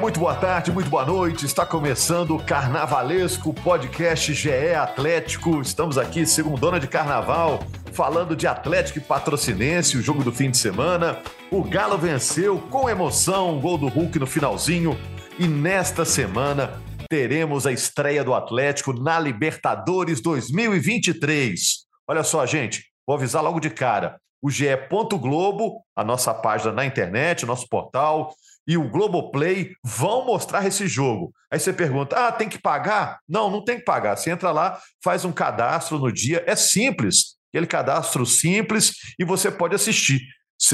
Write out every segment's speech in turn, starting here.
Muito boa tarde, muito boa noite. Está começando o Carnavalesco Podcast GE Atlético. Estamos aqui, segundona de carnaval, falando de Atlético e Patrocinense, o jogo do fim de semana. O Galo venceu com emoção, gol do Hulk no finalzinho. E nesta semana teremos a estreia do Atlético na Libertadores 2023. Olha só, gente, vou avisar logo de cara. O GE. Globo, a nossa página na internet, nosso portal, e o Globoplay vão mostrar esse jogo. Aí você pergunta: ah, tem que pagar? Não, não tem que pagar. Você entra lá, faz um cadastro no dia, é simples. Aquele cadastro simples e você pode assistir.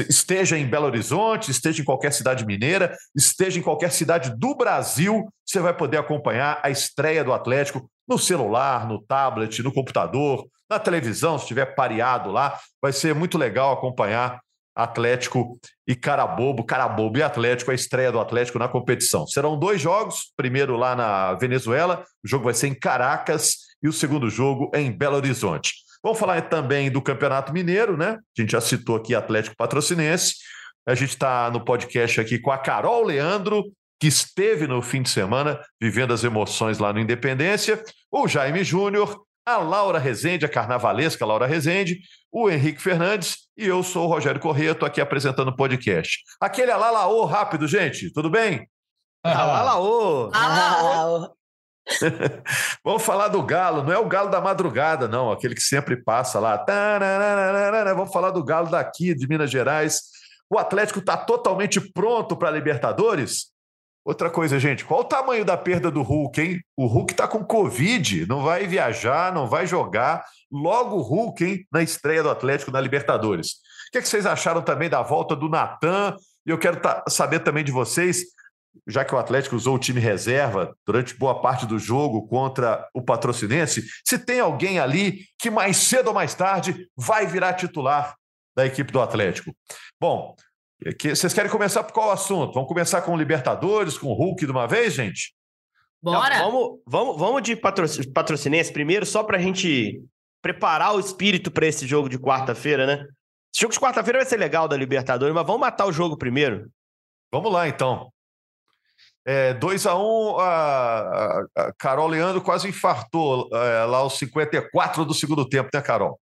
Esteja em Belo Horizonte, esteja em qualquer cidade mineira, esteja em qualquer cidade do Brasil, você vai poder acompanhar a estreia do Atlético no celular, no tablet, no computador, na televisão, se estiver pareado lá. Vai ser muito legal acompanhar Atlético e Carabobo, Carabobo e Atlético, a estreia do Atlético na competição. Serão dois jogos, primeiro lá na Venezuela, o jogo vai ser em Caracas e o segundo jogo em Belo Horizonte. Vamos falar também do Campeonato Mineiro, né? A gente já citou aqui Atlético Patrocinense. A gente está no podcast aqui com a Carol Leandro, que esteve no fim de semana vivendo as emoções lá no Independência, o Jaime Júnior, a Laura Rezende, a carnavalesca Laura Rezende, o Henrique Fernandes e eu sou o Rogério Corrêa, estou aqui apresentando o podcast. Aquele alalaô rápido, gente, tudo bem? Alalaô! Alalaô! Vamos falar do galo, não é o galo da madrugada, não, aquele que sempre passa lá. Vamos falar do galo daqui, de Minas Gerais. O Atlético está totalmente pronto para a Libertadores? Outra coisa, gente, qual o tamanho da perda do Hulk, hein? O Hulk está com Covid, não vai viajar, não vai jogar. Logo o Hulk, hein, na estreia do Atlético na Libertadores. O que, é que vocês acharam também da volta do Natan? E eu quero saber também de vocês, já que o Atlético usou o time reserva durante boa parte do jogo contra o Patrocinense, se tem alguém ali que mais cedo ou mais tarde vai virar titular da equipe do Atlético. Bom, que, vocês querem começar por qual assunto? Vamos começar com o Libertadores, com o Hulk de uma vez, gente? Bora! Não, vamos, vamos, vamos de patrocinense primeiro, só para a gente preparar o espírito para esse jogo de quarta-feira, né? Esse jogo de quarta-feira vai ser legal da Libertadores, mas vamos matar o jogo primeiro. Vamos lá, então. 2 é, a 1 um, a, a, Carol Leandro quase infartou é, lá aos 54 do segundo tempo, né, Carol?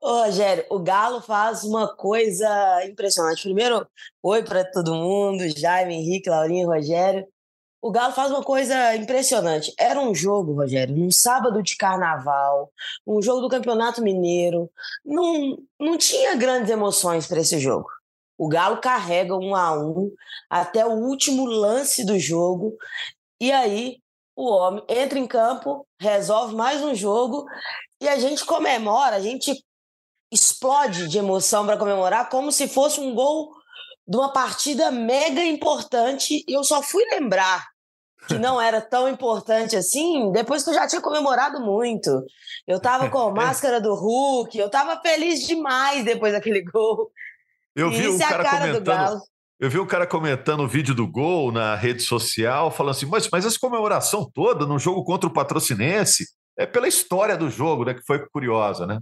Ô, Rogério, o Galo faz uma coisa impressionante. Primeiro, oi para todo mundo, Jaime, Henrique, Laurinho, Rogério. O Galo faz uma coisa impressionante. Era um jogo, Rogério, num sábado de carnaval, um jogo do Campeonato Mineiro. Não, não tinha grandes emoções para esse jogo. O Galo carrega um a um até o último lance do jogo. E aí o homem entra em campo, resolve mais um jogo e a gente comemora, a gente explode de emoção para comemorar como se fosse um gol de uma partida mega importante. E eu só fui lembrar que não era tão importante assim depois que eu já tinha comemorado muito. Eu tava com a máscara do Hulk, eu tava feliz demais depois daquele gol. Eu vi o cara, cara comentando. Eu vi um cara comentando o vídeo do gol na rede social, falando assim: mas, mas essa comemoração toda no jogo contra o Patrocinense é pela história do jogo, né? Que foi curiosa, né?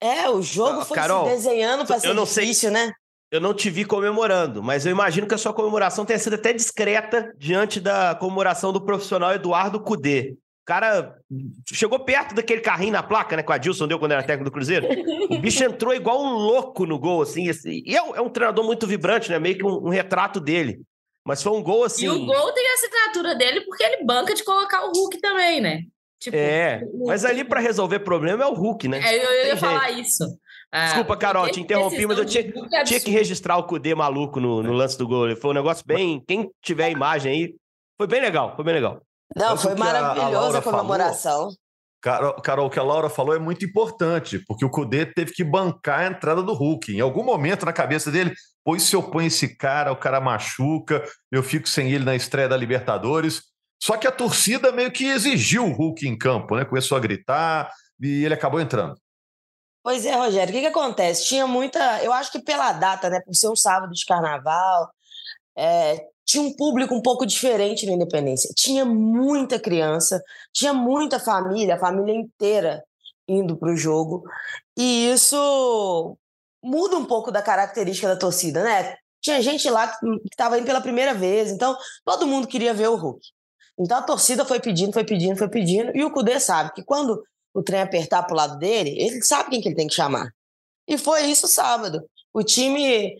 É, o jogo foi Carol, se desenhando para ser difícil, sei, né? Eu não te vi comemorando, mas eu imagino que a sua comemoração tenha sido até discreta diante da comemoração do profissional Eduardo Cudê cara chegou perto daquele carrinho na placa, né? Que o Adilson deu quando era técnico do Cruzeiro. O bicho entrou igual um louco no gol, assim. assim e é um, é um, treinador muito vibrante, né? Meio que um, um, retrato dele. Mas foi um gol assim. E o gol tem a assinatura dele porque ele banca de colocar o Hulk também, né? Tipo, é, mas ali para resolver problema é o Hulk, né? É, eu, eu ia jeito. falar isso. Ah, Desculpa, Carol, te interrompi, mas eu tinha, é tinha que registrar o Cudê maluco no, no lance do gol. Foi um negócio bem. Quem tiver a imagem aí, foi bem legal, foi bem legal. Não, Mas foi maravilhosa a, a, comemoração. Falou, Carol, Carol, o que a Laura falou é muito importante, porque o Cudê teve que bancar a entrada do Hulk. Em algum momento na cabeça dele, pois se eu ponho esse cara, o cara machuca, eu fico sem ele na estreia da Libertadores. Só que a torcida meio que exigiu o Hulk em campo, né? Começou a gritar e ele acabou entrando. Pois é, Rogério, o que, que acontece? Tinha muita. Eu acho que pela data, né? Por ser um sábado de carnaval, é, tinha um público um pouco diferente na Independência. Tinha muita criança, tinha muita família, a família inteira indo para o jogo. E isso muda um pouco da característica da torcida, né? Tinha gente lá que estava indo pela primeira vez, então todo mundo queria ver o Hulk. Então a torcida foi pedindo, foi pedindo, foi pedindo, e o Cudê sabe que quando o trem apertar para o lado dele, ele sabe quem que ele tem que chamar. E foi isso sábado. O time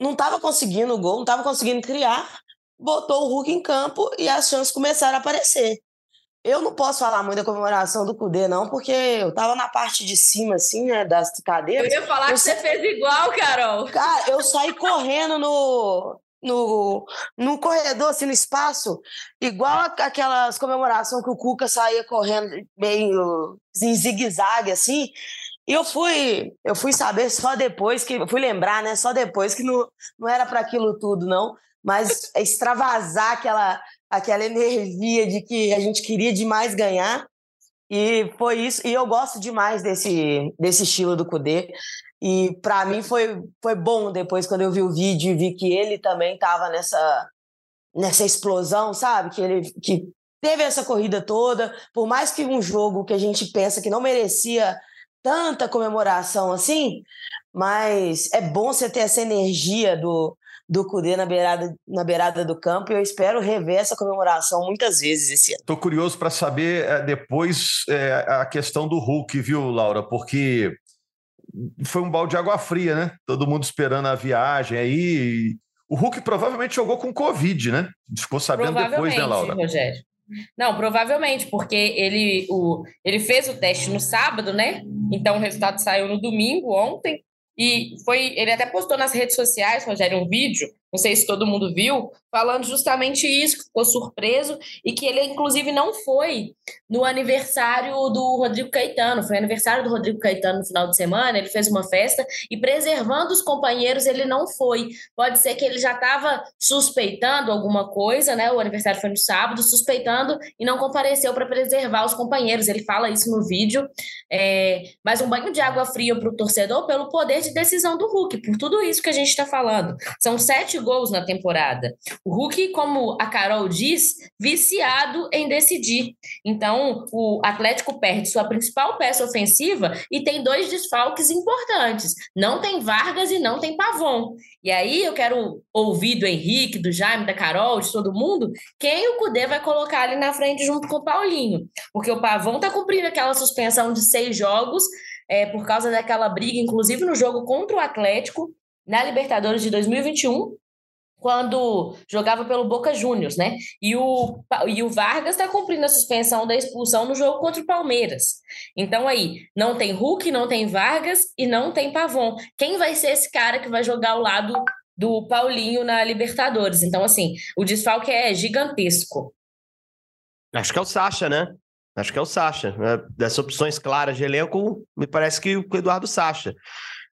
não estava conseguindo o gol, não estava conseguindo criar, botou o Hulk em campo e as chances começaram a aparecer. Eu não posso falar muito da comemoração do Cudê, não, porque eu tava na parte de cima, assim, né, das cadeiras. Eu ia falar eu que sa... você fez igual, Carol. Cara, eu saí correndo no, no, no corredor, assim, no espaço, igual aquelas comemorações que o Cuca saía correndo meio em zigue-zague, assim. E eu fui, eu fui saber só depois que, fui lembrar, né, só depois que não, não era para aquilo tudo, não mas extravasar aquela, aquela energia de que a gente queria demais ganhar. E foi isso. E eu gosto demais desse, desse estilo do Kudê. E para mim foi, foi bom depois, quando eu vi o vídeo e vi que ele também estava nessa, nessa explosão, sabe? Que ele que teve essa corrida toda. Por mais que um jogo que a gente pensa que não merecia tanta comemoração assim, mas é bom você ter essa energia do, do Cudê na beirada, na beirada do campo e eu espero rever essa comemoração muitas vezes esse ano. Estou curioso para saber é, depois é, a questão do Hulk, viu, Laura? Porque foi um balde de água fria, né? Todo mundo esperando a viagem aí. O Hulk provavelmente jogou com Covid, né? Ficou sabendo depois, né, Laura? Rogério. Não, provavelmente, porque ele, o, ele fez o teste no sábado, né? Então o resultado saiu no domingo, ontem. E foi, ele até postou nas redes sociais, Rogério, um vídeo não sei se todo mundo viu, falando justamente isso, que ficou surpreso e que ele, inclusive, não foi no aniversário do Rodrigo Caetano. Foi aniversário do Rodrigo Caetano no final de semana, ele fez uma festa e, preservando os companheiros, ele não foi. Pode ser que ele já estava suspeitando alguma coisa, né? O aniversário foi no sábado, suspeitando e não compareceu para preservar os companheiros. Ele fala isso no vídeo. É... Mas um banho de água fria para o torcedor pelo poder de decisão do Hulk, por tudo isso que a gente está falando. São sete gols na temporada. O Hulk, como a Carol diz, viciado em decidir. Então, o Atlético perde sua principal peça ofensiva e tem dois desfalques importantes. Não tem Vargas e não tem Pavon. E aí eu quero ouvir do Henrique, do Jaime, da Carol, de todo mundo, quem o Cudê vai colocar ali na frente junto com o Paulinho. Porque o Pavon está cumprindo aquela suspensão de seis jogos é, por causa daquela briga, inclusive no jogo contra o Atlético, na Libertadores de 2021, quando jogava pelo Boca Juniors, né? E o, e o Vargas está cumprindo a suspensão da expulsão no jogo contra o Palmeiras. Então aí, não tem Hulk, não tem Vargas e não tem Pavon. Quem vai ser esse cara que vai jogar ao lado do Paulinho na Libertadores? Então, assim, o desfalque é gigantesco. Acho que é o Sacha, né? Acho que é o Sacha. Né? Dessas opções claras de elenco, me parece que o Eduardo Sacha.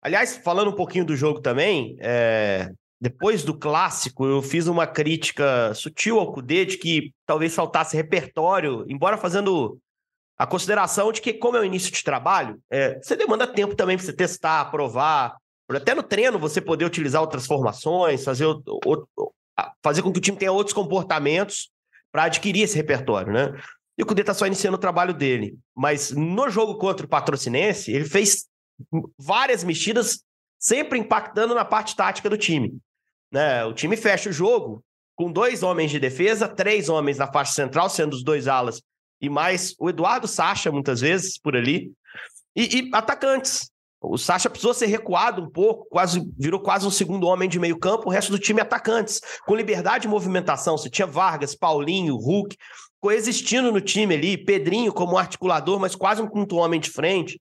Aliás, falando um pouquinho do jogo também, é depois do clássico, eu fiz uma crítica sutil ao Cudê de que talvez faltasse repertório, embora fazendo a consideração de que, como é o início de trabalho, é, você demanda tempo também para você testar, provar, até no treino você poder utilizar outras formações, fazer, fazer com que o time tenha outros comportamentos para adquirir esse repertório, né? E o Cudê está só iniciando o trabalho dele. Mas no jogo contra o Patrocinense, ele fez várias mexidas, sempre impactando na parte tática do time. Né? O time fecha o jogo com dois homens de defesa, três homens na faixa central, sendo os dois alas, e mais o Eduardo Sacha, muitas vezes, por ali, e, e atacantes. O Sacha precisou ser recuado um pouco, quase virou quase um segundo homem de meio campo, o resto do time atacantes, com liberdade de movimentação. Você tinha Vargas, Paulinho, Hulk, coexistindo no time ali, Pedrinho como articulador, mas quase um quinto homem de frente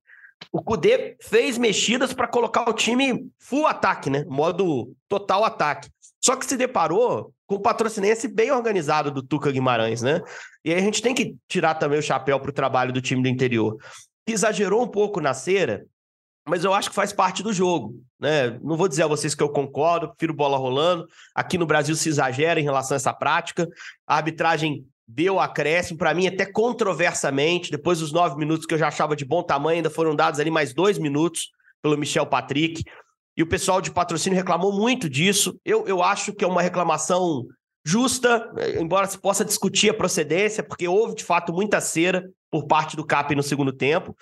o Cudê fez mexidas para colocar o time full ataque, né? Modo total ataque. Só que se deparou com o patrocinense bem organizado do Tuca Guimarães, né? E aí a gente tem que tirar também o chapéu para o trabalho do time do interior. Exagerou um pouco na cera, mas eu acho que faz parte do jogo. Né? Não vou dizer a vocês que eu concordo, prefiro bola rolando. Aqui no Brasil se exagera em relação a essa prática. A arbitragem deu acréscimo, para mim, até controversamente. Depois dos nove minutos que eu já achava de bom tamanho, ainda foram dados ali mais dois minutos pelo Michel Patrick. E o pessoal de patrocínio reclamou muito disso. Eu, eu acho que é uma reclamação justa, embora se possa discutir a procedência, porque houve de fato muita cera por parte do CAP no segundo tempo.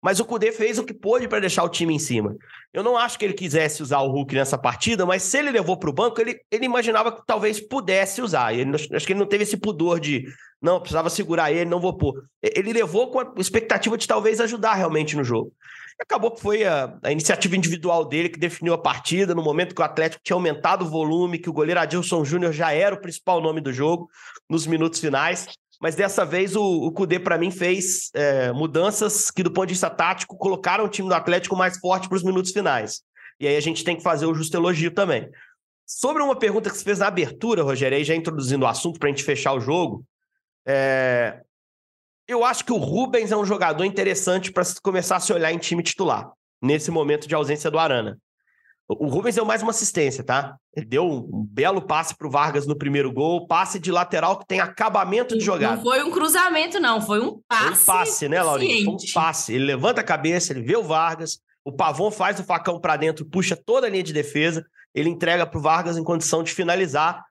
Mas o Cudê fez o que pôde para deixar o time em cima. Eu não acho que ele quisesse usar o Hulk nessa partida, mas se ele levou para o banco, ele, ele imaginava que talvez pudesse usar. Ele, acho que ele não teve esse pudor de, não, precisava segurar ele, não vou pôr. Ele levou com a expectativa de talvez ajudar realmente no jogo. Acabou que foi a, a, iniciativa individual dele que definiu a partida, no momento que o Atlético tinha aumentado o volume, que o goleiro Adilson Júnior já era o principal nome do jogo nos minutos finais. Mas dessa vez o, o Cudê, para mim, fez é, mudanças que, do ponto de vista tático, colocaram o time do Atlético mais forte para os minutos finais. E aí a gente tem que fazer o justo elogio também. Sobre uma pergunta que você fez na abertura, Rogério, aí já introduzindo o assunto para a gente fechar o jogo, é... eu acho que o Rubens é um jogador interessante para começar a se olhar em time titular, nesse momento de ausência do Arana. O Rubens deu mais uma assistência, tá? Ele deu um belo passe para o Vargas no primeiro gol, passe de lateral que tem acabamento de jogada. Não foi um cruzamento, não, foi um passe. Foi um passe, né, Laurinho? Foi um passe. Ele levanta a cabeça, ele vê o Vargas, o Pavon faz o facão para dentro, puxa toda a linha de defesa, ele entrega para o Vargas em condição de finalizar.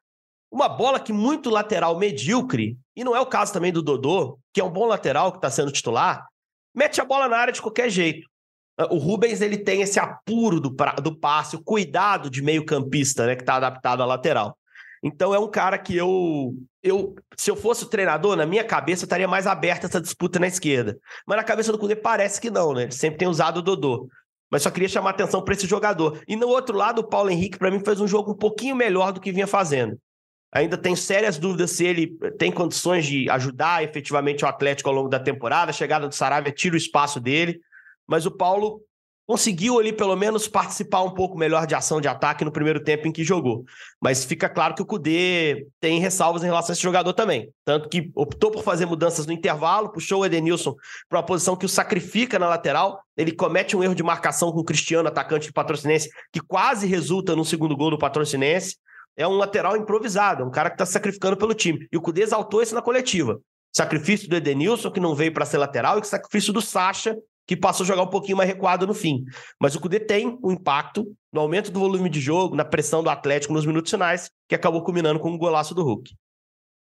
Uma bola que muito lateral medíocre, e não é o caso também do Dodô, que é um bom lateral que está sendo titular, mete a bola na área de qualquer jeito. O Rubens ele tem esse apuro do, do passe, o cuidado de meio campista, né, que está adaptado à lateral. Então é um cara que eu, eu, se eu fosse o treinador, na minha cabeça estaria mais aberta essa disputa na esquerda. Mas na cabeça do Cudê parece que não, né? Ele sempre tem usado o Dodô. Mas só queria chamar atenção para esse jogador. E no outro lado, o Paulo Henrique, para mim, fez um jogo um pouquinho melhor do que vinha fazendo. Ainda tenho sérias dúvidas se ele tem condições de ajudar efetivamente o Atlético ao longo da temporada. A chegada do Saravia tira o espaço dele mas o Paulo conseguiu ali pelo menos participar um pouco melhor de ação de ataque no primeiro tempo em que jogou. Mas fica claro que o Cudê tem ressalvas em relação a esse jogador também. Tanto que optou por fazer mudanças no intervalo, puxou o Edenilson para uma posição que o sacrifica na lateral. Ele comete um erro de marcação com o Cristiano, atacante do Patrocinense, que quase resulta no segundo gol do Patrocinense. É um lateral improvisado, um cara que está sacrificando pelo time. E o Cudê exaltou isso na coletiva. Sacrifício do Edenilson, que não veio para ser lateral, e sacrifício do Sacha, que passou a jogar um pouquinho mais recuado no fim. Mas o Cudê tem um impacto no aumento do volume de jogo, na pressão do Atlético nos minutos finais, que acabou culminando com o um golaço do Hulk.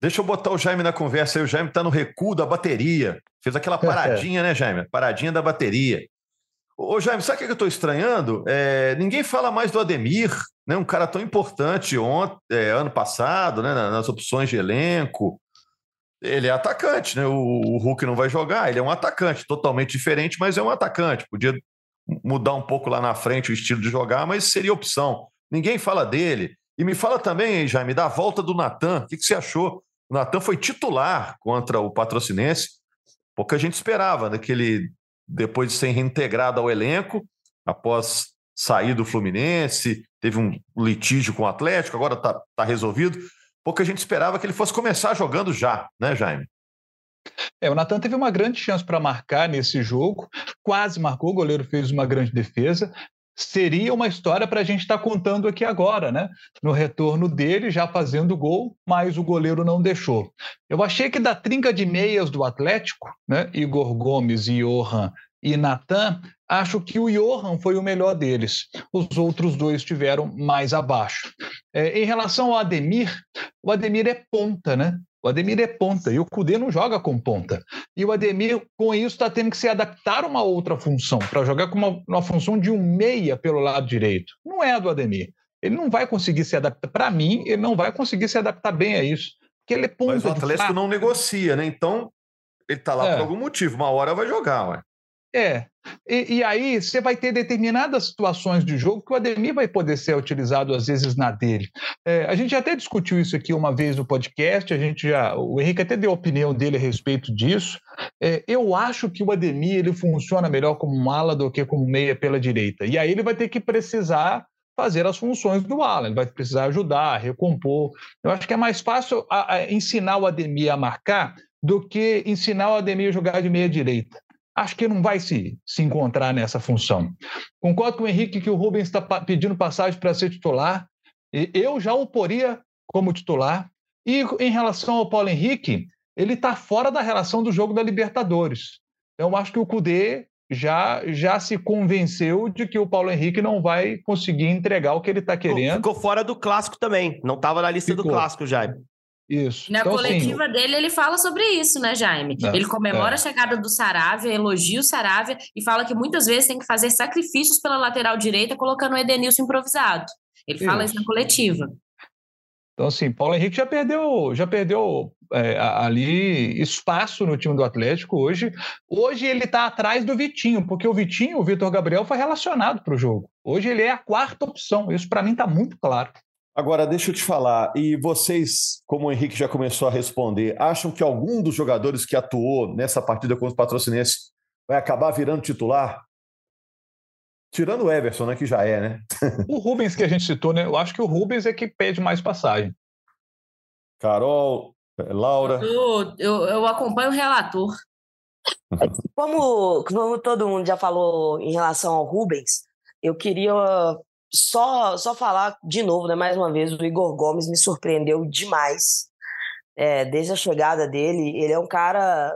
Deixa eu botar o Jaime na conversa aí. O Jaime está no recuo da bateria. Fez aquela paradinha, né, Jaime? Paradinha da bateria. Ô, Jaime, sabe o que eu estou estranhando? É, ninguém fala mais do Ademir, né? um cara tão importante ontem, é, ano passado, né? nas opções de elenco. Ele é atacante, né? O, o, Hulk não vai jogar, ele é um atacante, totalmente diferente, mas é um atacante. Podia mudar um pouco lá na frente o estilo de jogar, mas seria opção. Ninguém fala dele. E me fala também, Jaime, da volta do Natan. O que, que você achou? O Natan foi titular contra o Patrocinense. Pouca gente esperava, né? Que ele, depois de ser reintegrado ao elenco, após sair do Fluminense, teve um litígio com o Atlético, agora está tá resolvido pouca gente esperava que ele fosse começar jogando já, né, Jaime? É, o Natan teve uma grande chance para marcar nesse jogo, quase marcou, o goleiro fez uma grande defesa. Seria uma história para a gente estar tá contando aqui agora, né? No retorno dele, já fazendo gol, mas o goleiro não deixou. Eu achei que da trinca de meias do Atlético, né? Igor Gomes e Johan e Natan, acho que o Johan foi o melhor deles. Os outros dois estiveram mais abaixo. É, em relação ao Ademir, o Ademir é ponta, né? O Ademir é ponta e o Cudê não joga com ponta. E o Ademir, com isso, está tendo que se adaptar a uma outra função, para jogar com uma, uma função de um meia pelo lado direito. Não é a do Ademir. Ele não vai conseguir se adaptar. Para mim, ele não vai conseguir se adaptar bem a isso. Porque ele é ponta. Mas o Atlético não negocia, né? Então, ele está lá é. por algum motivo. Uma hora vai jogar, ué. É. E, e, aí você vai ter determinadas situações de jogo que o Ademir vai poder ser utilizado às vezes na dele. É, a gente até discutiu isso aqui uma vez no podcast, a gente já, o Henrique até deu a opinião dele a respeito disso. É, eu acho que o Ademir ele funciona melhor como um ala do que como meia pela direita. E aí ele vai ter que precisar fazer as funções do Alan. Ele vai precisar ajudar, recompor. Eu acho que é mais fácil a, a ensinar o Ademir a marcar do que ensinar o Ademir a jogar de meia direita. Acho que não vai se, se encontrar nessa função. Concordo com o Henrique que o Rubens está pedindo passagem para ser titular. Eu já o poria como titular. E em relação ao Paulo Henrique, ele está fora da relação do jogo da Libertadores. Então, eu acho que o Cudê já, já se convenceu de que o Paulo Henrique não vai conseguir entregar o que ele está querendo. Ficou fora do clássico também. Não estava na lista Ficou. do clássico, Jaime. Isso. Na então, assim, coletiva assim, dele, ele fala sobre isso, né, Jaime? Ele comemora é. a chegada do Saravia, elogia o Saravia e fala que muitas vezes tem que fazer sacrifícios pela lateral direita, colocando o Edenilson improvisado. Ele isso. fala isso na coletiva. Então, assim, Paulo Henrique já perdeu, já perdeu é, ali espaço no time do Atlético hoje. Hoje ele está atrás do Vitinho, porque o Vitinho, o Vitor Gabriel, foi relacionado para o jogo. Hoje ele é a quarta opção. Isso para mim está muito claro. Agora, deixa eu te falar, e vocês, como o Henrique já começou a responder, acham que algum dos jogadores que atuou nessa partida contra o Patrocinense vai acabar virando titular? Tirando o Everson, né, que já é, né? o Rubens que a gente citou, né? Eu acho que o Rubens é que pede mais passagem. Carol, Laura. Eu, eu, eu acompanho o relator. Como, como todo mundo já falou em relação ao Rubens, eu queria só, só falar de novo, né, mais uma vez, o Igor Gomes me surpreendeu demais. É, desde a chegada dele, ele é um cara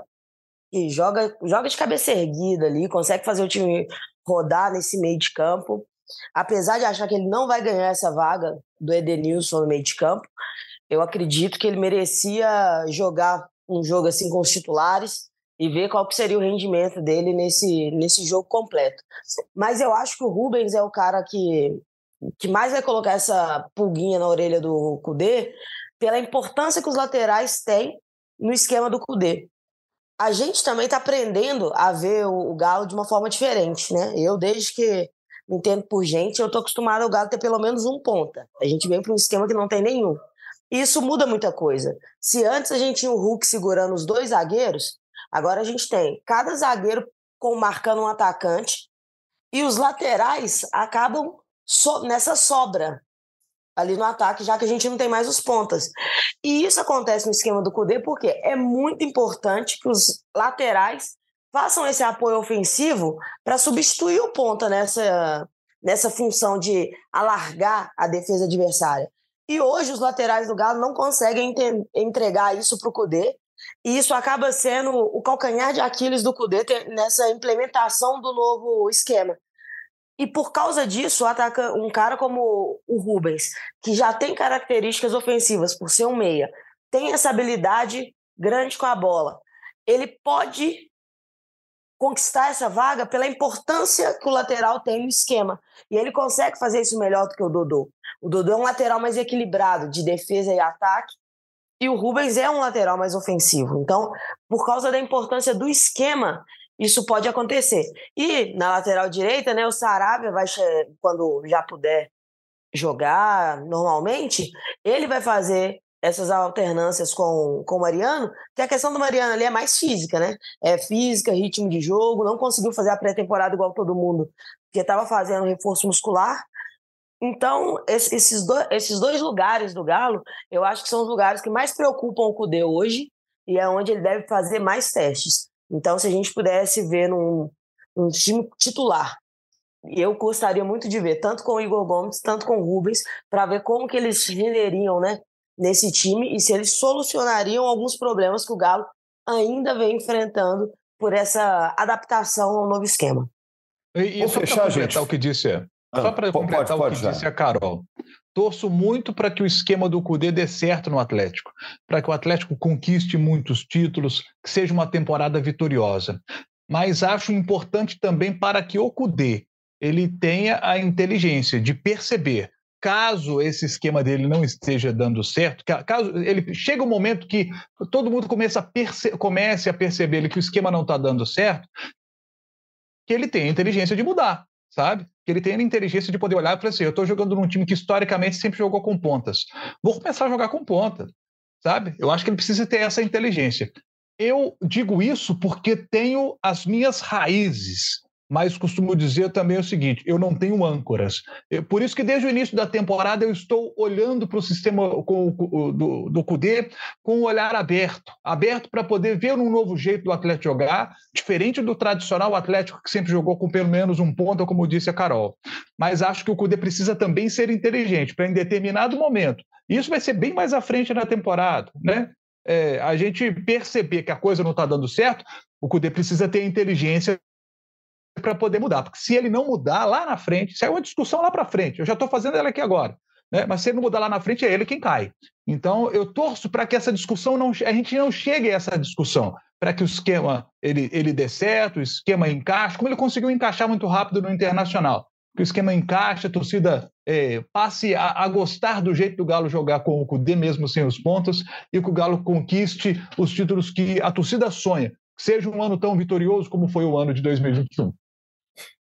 que joga, joga de cabeça erguida ali, consegue fazer o time rodar nesse meio de campo. Apesar de achar que ele não vai ganhar essa vaga do Edenilson no meio de campo, eu acredito que ele merecia jogar um jogo assim com os titulares e ver qual que seria o rendimento dele nesse, nesse jogo completo. Mas eu acho que o Rubens é o cara que, que mais vai colocar essa pulguinha na orelha do Cudê pela importância que os laterais têm no esquema do Cudê. A gente também está aprendendo a ver o, o, Galo de uma forma diferente, né? Eu, desde que me entendo por gente, eu tô acostumado ao Galo ter pelo menos um ponta. A gente vem para um esquema que não tem nenhum. E isso muda muita coisa. Se antes a gente tinha o Hulk segurando os dois zagueiros, Agora a gente tem cada zagueiro com marcando um atacante e os laterais acabam so, nessa sobra ali no ataque, já que a gente não tem mais os pontas. E isso acontece no esquema do Cudê porque é muito importante que os laterais façam esse apoio ofensivo para substituir o ponta nessa, nessa função de alargar a defesa adversária. E hoje os laterais do Galo não conseguem entregar isso para o Cudê e isso acaba sendo o calcanhar de Aquiles do Cudê nessa implementação do novo esquema. E por causa disso, ataca um cara como o Rubens, que já tem características ofensivas por ser um meia, tem essa habilidade grande com a bola. Ele pode conquistar essa vaga pela importância que o lateral tem no esquema. E ele consegue fazer isso melhor do que o Dodô. O Dodô é um lateral mais equilibrado de defesa e ataque, e o Rubens é um lateral mais ofensivo. Então, por causa da importância do esquema, isso pode acontecer. E na lateral direita, né, o Sarabia vai quando já puder jogar normalmente, ele vai fazer essas alternâncias com, com o Mariano, que a questão do Mariano ali é mais física, né? É física, ritmo de jogo, não conseguiu fazer a pré-temporada igual todo mundo, porque estava fazendo reforço muscular, então, esses, dois, esses dois lugares do Galo, eu acho que são os lugares que mais preocupam o Cudê hoje e é onde ele deve fazer mais testes. Então, se a gente pudesse ver num, num time titular, eu gostaria muito de ver, tanto com o Igor Gomes, tanto com o Rubens, para ver como que eles renderiam né, nesse time e se eles solucionariam alguns problemas que o Galo ainda vem enfrentando por essa adaptação ao novo esquema. E, e só para completar o que disse só ah, para completar pode, o que já. disse a Carol. Torço muito para que o esquema do Cudê dê certo no Atlético, para que o Atlético conquiste muitos títulos, que seja uma temporada vitoriosa. Mas acho importante também para que o Cudê ele tenha a inteligência de perceber caso esse esquema dele não esteja dando certo, caso ele chega um momento que todo mundo começa a perce comece a perceber que o esquema não está dando certo, que ele tenha a inteligência de mudar sabe? Que ele tenha a inteligência de poder olhar e falar assim: eu estou jogando num time que historicamente sempre jogou com pontas. Vou começar a jogar com ponta, sabe? Eu acho que ele precisa ter essa inteligência. Eu digo isso porque tenho as minhas raízes mas costumo dizer também o seguinte: eu não tenho âncoras. Por isso que desde o início da temporada eu estou olhando para o sistema do, do com um olhar aberto aberto para poder ver um novo jeito do Atlético jogar, diferente do tradicional Atlético que sempre jogou com pelo menos um ponto, como disse a Carol. Mas acho que o CUDE precisa também ser inteligente para, em determinado momento, isso vai ser bem mais à frente na temporada, né? É, a gente perceber que a coisa não está dando certo, o CUDE precisa ter inteligência para poder mudar. Porque se ele não mudar lá na frente, isso é uma discussão lá para frente. Eu já estou fazendo ela aqui agora. Né? Mas se ele não mudar lá na frente, é ele quem cai. Então, eu torço para que essa discussão não. A gente não chegue a essa discussão, para que o esquema ele, ele dê certo, o esquema encaixe, como ele conseguiu encaixar muito rápido no Internacional. Que o esquema encaixe, a torcida é, passe a, a, gostar do jeito do Galo jogar com o Cudê, mesmo sem os pontos, e que o Galo conquiste os títulos que a torcida sonha. Que seja um ano tão vitorioso como foi o ano de 2021.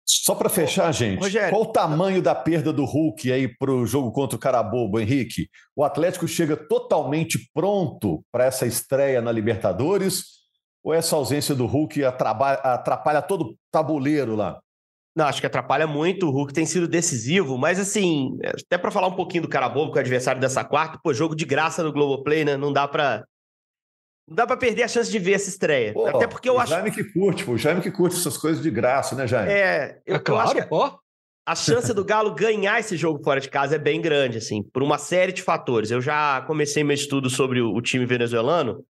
Só para fechar, gente, Rogério. qual o tamanho da perda do Hulk aí para o jogo contra o Carabobo, Henrique? O Atlético chega totalmente pronto para essa estreia na Libertadores? Ou essa ausência do Hulk atrapalha, atrapalha todo o tabuleiro lá? Não, acho que atrapalha muito. O Hulk tem sido decisivo, mas assim, até para falar um pouquinho do Carabobo, que é o adversário dessa quarta, pô, jogo de graça no Globoplay, né? Não dá para não dá para perder a chance de ver essa estreia. Pô, Até porque eu o acho. Jaime que curte, pô. O Jaime que curte essas coisas de graça, né, Jaime? É, eu, é claro, eu acho que a chance do Galo ganhar esse jogo fora de casa é bem grande, assim, por uma série de fatores. Eu já comecei meu estudo sobre o, o time venezuelano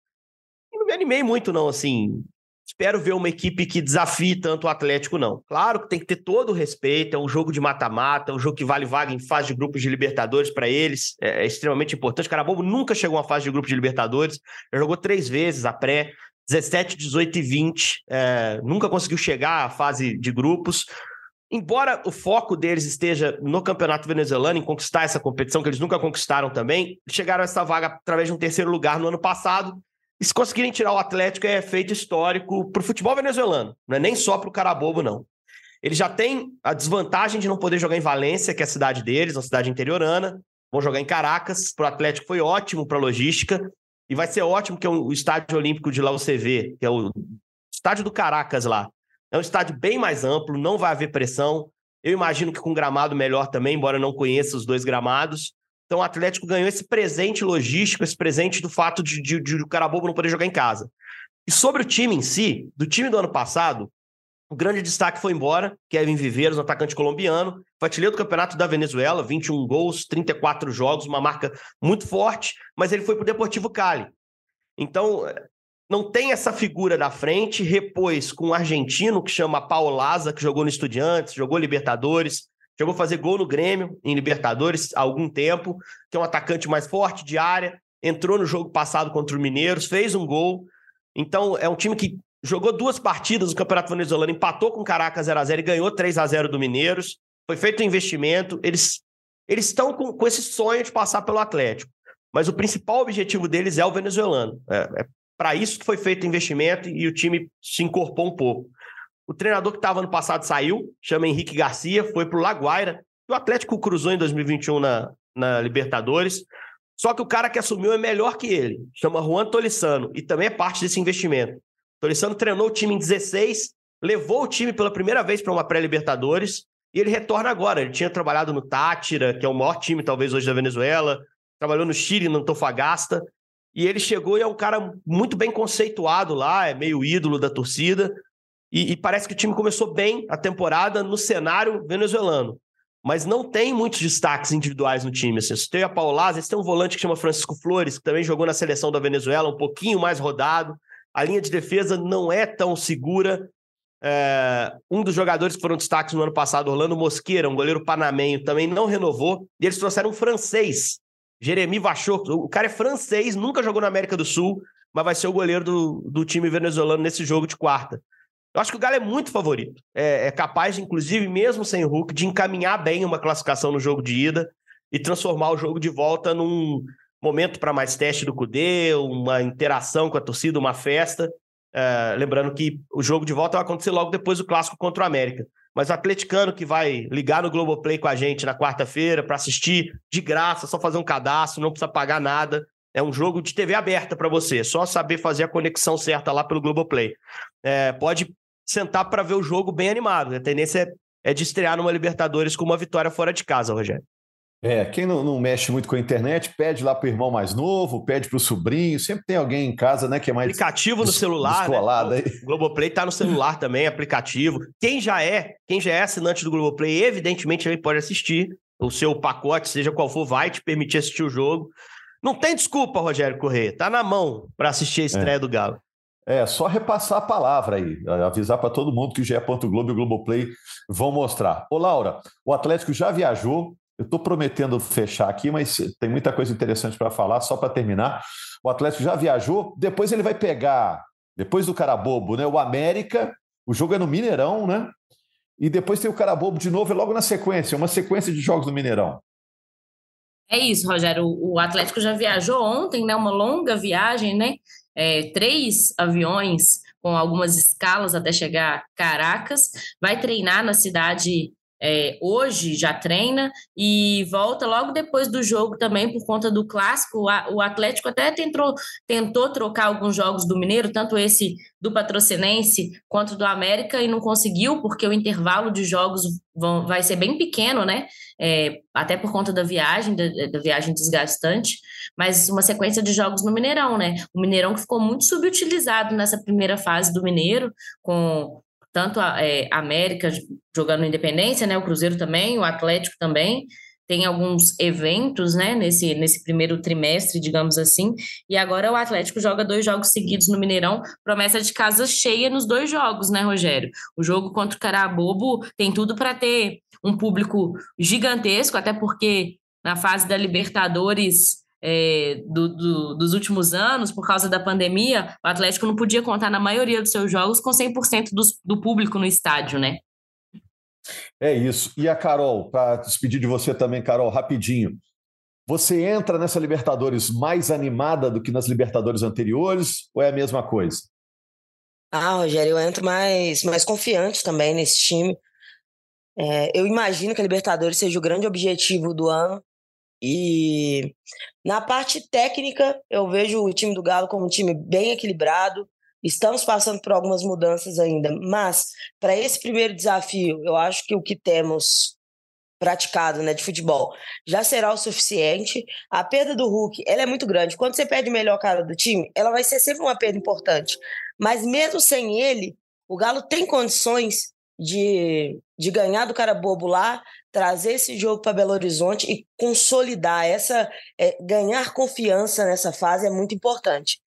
e não me animei muito, não, assim espero ver uma equipe que desafie tanto o Atlético, não. Claro que tem que ter todo o respeito, é um jogo de mata-mata, é um jogo que vale vaga em fase de grupos de Libertadores para eles, é, é, extremamente importante. Carabobo nunca chegou a fase de grupos de Libertadores, já jogou três vezes a pré, 17, 18 e 20, é, nunca conseguiu chegar à fase de grupos. Embora o foco deles esteja no campeonato venezuelano, em conquistar essa competição, que eles nunca conquistaram também, chegaram a essa vaga através de um terceiro lugar no ano passado e se conseguirem tirar o Atlético, é feito histórico para o futebol venezuelano, não é nem só para o Carabobo, não. Ele já tem a desvantagem de não poder jogar em Valência, que é a cidade deles, uma cidade interiorana. Vão jogar em Caracas. Para o Atlético foi ótimo para a logística. E vai ser ótimo que é o estádio olímpico de lá UCV, que é o estádio do Caracas lá. É um estádio bem mais amplo, não vai haver pressão. Eu imagino que com gramado melhor também, embora eu não conheça os dois gramados. Então o Atlético ganhou esse presente logístico, esse presente do fato de, de, de o Carabobo não poder jogar em casa. E sobre o time em si, do time do ano passado, o grande destaque foi embora, Kevin Viveiros, um atacante colombiano, foi do campeonato da Venezuela, 21 gols, 34 jogos, uma marca muito forte, mas ele foi para o Deportivo Cali. Então, não tem essa figura da frente, repôs com um argentino que chama Paulo Laza, que jogou no Estudiantes, jogou Libertadores, Chegou a fazer gol no Grêmio, em Libertadores, há algum tempo, que é um atacante mais forte de área, entrou no jogo passado contra o Mineiros, fez um gol. Então, é um time que jogou duas partidas no Campeonato Venezuelano, empatou com o Caracas 0x0 e ganhou 3 a 0 do Mineiros. Foi feito um investimento. Eles eles estão com, com esse sonho de passar pelo Atlético. Mas o principal objetivo deles é o venezuelano. É, é para isso que foi feito o investimento e o time se incorporou um pouco. O treinador que estava ano passado saiu, chama Henrique Garcia, foi para o Laguaira. O Atlético cruzou em 2021 na, na Libertadores. Só que o cara que assumiu é melhor que ele. Chama Juan Tolissano e também é parte desse investimento. Tolissano treinou o time em 16, levou o time pela primeira vez para uma pré-Libertadores e ele retorna agora. Ele tinha trabalhado no Tátira, que é o maior time talvez hoje da Venezuela, trabalhou no Chile, no Antofagasta, e ele chegou e é um cara muito bem conceituado lá, é meio ídolo da torcida. E, e, parece que o time começou bem a temporada no cenário venezuelano. Mas não tem muitos destaques individuais no time. Assim. Você tem a Paulaz, você tem um volante que chama Francisco Flores, que também jogou na seleção da Venezuela, um pouquinho mais rodado. A linha de defesa não é tão segura. É... um dos jogadores que foram destaques no ano passado, Orlando Mosqueira, um goleiro panamenho, também não renovou. E eles trouxeram um francês, Jeremy Vachot. O cara é francês, nunca jogou na América do Sul, mas vai ser o goleiro do, do time venezuelano nesse jogo de quarta. Eu acho que o Galo é muito favorito. É, é capaz, inclusive, mesmo sem Hulk, de encaminhar bem uma classificação no jogo de ida e transformar o jogo de volta num momento para mais teste do Cudê, uma interação com a torcida, uma festa. É, lembrando que o jogo de volta vai acontecer logo depois do clássico contra o América. Mas o atleticano que vai ligar no Globoplay com a gente na quarta-feira para assistir de graça, só fazer um cadastro, não precisa pagar nada. É um jogo de TV aberta para você, só saber fazer a conexão certa lá pelo Globoplay. É, pode sentar para ver o jogo bem animado. A tendência é, é de estrear numa Libertadores com uma vitória fora de casa, Rogério. É, quem não, não, mexe muito com a internet, pede lá para o irmão mais novo, pede para o sobrinho, sempre tem alguém em casa, né, que é mais. Aplicativo no celular. Né? O Globoplay tá no celular também, aplicativo. Quem já é, quem já é assinante do Globoplay, evidentemente ele pode assistir. O seu pacote, seja qual for, vai te permitir assistir o jogo. Não tem desculpa, Rogério Corrêa. Tá na mão para assistir a estreia é. do Galo. É, só repassar a palavra aí, avisar para todo mundo que o GE. Globo e o Globoplay vão mostrar. Ô, Laura, o Atlético já viajou, eu estou prometendo fechar aqui, mas tem muita coisa interessante para falar, só para terminar. O Atlético já viajou, depois ele vai pegar, depois do Carabobo, né? O América, o jogo é no Mineirão, né? E depois tem o Carabobo de novo, é logo na sequência, uma sequência de jogos no Mineirão. É isso, Rogério. O Atlético já viajou ontem, né? Uma longa viagem, né? É, três aviões com algumas escalas até chegar a Caracas. Vai treinar na cidade é, hoje já treina e volta logo depois do jogo também por conta do clássico. O Atlético até tentou, tentou trocar alguns jogos do Mineiro, tanto esse do Patrocinense quanto do América, e não conseguiu, porque o intervalo de jogos vão, vai ser bem pequeno, né? É, até por conta da viagem, da, da viagem desgastante, mas uma sequência de jogos no Mineirão, né? O Mineirão que ficou muito subutilizado nessa primeira fase do Mineiro, com tanto a é, América jogando Independência, né, o Cruzeiro também, o Atlético também, tem alguns eventos, né, nesse, nesse primeiro trimestre, digamos assim, e agora o Atlético joga dois jogos seguidos no Mineirão, promessa de casa cheia nos dois jogos, né, Rogério? O jogo contra o Carabobo tem tudo para ter um público gigantesco, até porque na fase da Libertadores é, do, do, dos últimos anos, por causa da pandemia, o Atlético não podia contar na maioria dos seus jogos com 100% do, do público no estádio, né? É isso. E a Carol, para despedir de você também, Carol, rapidinho. Você entra nessa Libertadores mais animada do que nas Libertadores anteriores ou é a mesma coisa? Ah, Rogério, eu entro mais, mais confiante também nesse time. É, eu imagino que a Libertadores seja o grande objetivo do ano. E na parte técnica, eu vejo o time do Galo como um time bem equilibrado. Estamos passando por algumas mudanças ainda, mas para esse primeiro desafio, eu acho que o que temos praticado né, de futebol já será o suficiente. A perda do Hulk ela é muito grande. Quando você perde o melhor cara do time, ela vai ser sempre uma perda importante. Mas mesmo sem ele, o Galo tem condições de, de ganhar do cara bobo lá, trazer esse jogo para Belo Horizonte e consolidar essa, é, ganhar confiança nessa fase é muito importante.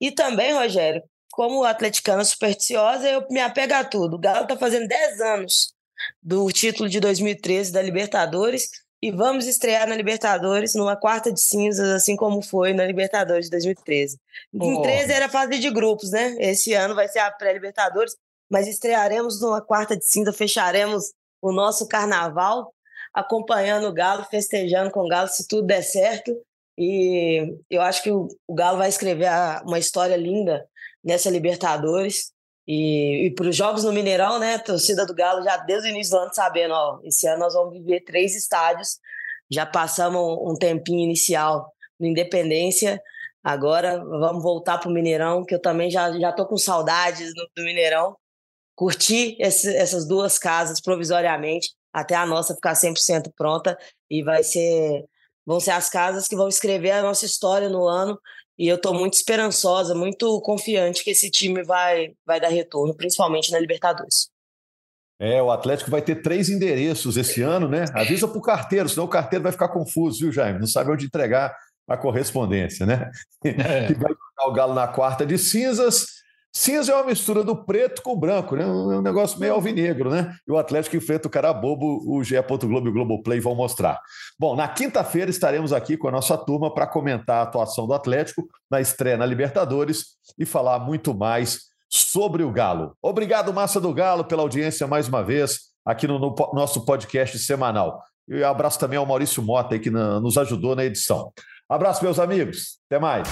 E também, Rogério, como atleticana supersticiosa, eu me apego a tudo. O Galo está fazendo 10 anos do título de 2013 da Libertadores e vamos estrear na Libertadores numa quarta de cinzas, assim como foi na Libertadores de 2013. Em 13 era fase de grupos, né? Esse ano vai ser a pré-Libertadores, mas estrearemos numa quarta de cinza, fecharemos o nosso carnaval, acompanhando o Galo, festejando com o Galo, se tudo der certo. E eu acho que o, Galo vai escrever uma história linda nessa Libertadores. E, e para os jogos no Mineirão, né? A torcida do Galo já desde o início do ano sabendo, ó, esse ano nós vamos viver três estádios. Já passamos um, um tempinho inicial no Independência. Agora vamos voltar para o Mineirão, que eu também já, já tô com saudades do, do Mineirão curtir esse, essas duas casas provisoriamente até a nossa ficar 100% pronta e vai ser vão ser as casas que vão escrever a nossa história no ano e eu estou muito esperançosa, muito confiante que esse time vai vai dar retorno, principalmente na Libertadores. É, o Atlético vai ter três endereços esse ano, né? Avisa para o carteiro, senão o carteiro vai ficar confuso, viu, Jaime? Não sabe onde entregar a correspondência, né? É. Que vai jogar o Galo na quarta de cinzas, Cinza é uma mistura do preto com o branco, né? É um negócio meio alvinegro, né? E o Atlético enfrenta o cara bobo, o GE. Globo e o Globoplay vão mostrar. Bom, na quinta-feira estaremos aqui com a nossa turma para comentar a atuação do Atlético na estreia na Libertadores e falar muito mais sobre o Galo. Obrigado, Massa do Galo, pela audiência mais uma vez aqui no, no nosso podcast semanal. E abraço também ao Maurício Mota, aí, que na, nos ajudou na edição. Abraço, meus amigos. Até mais.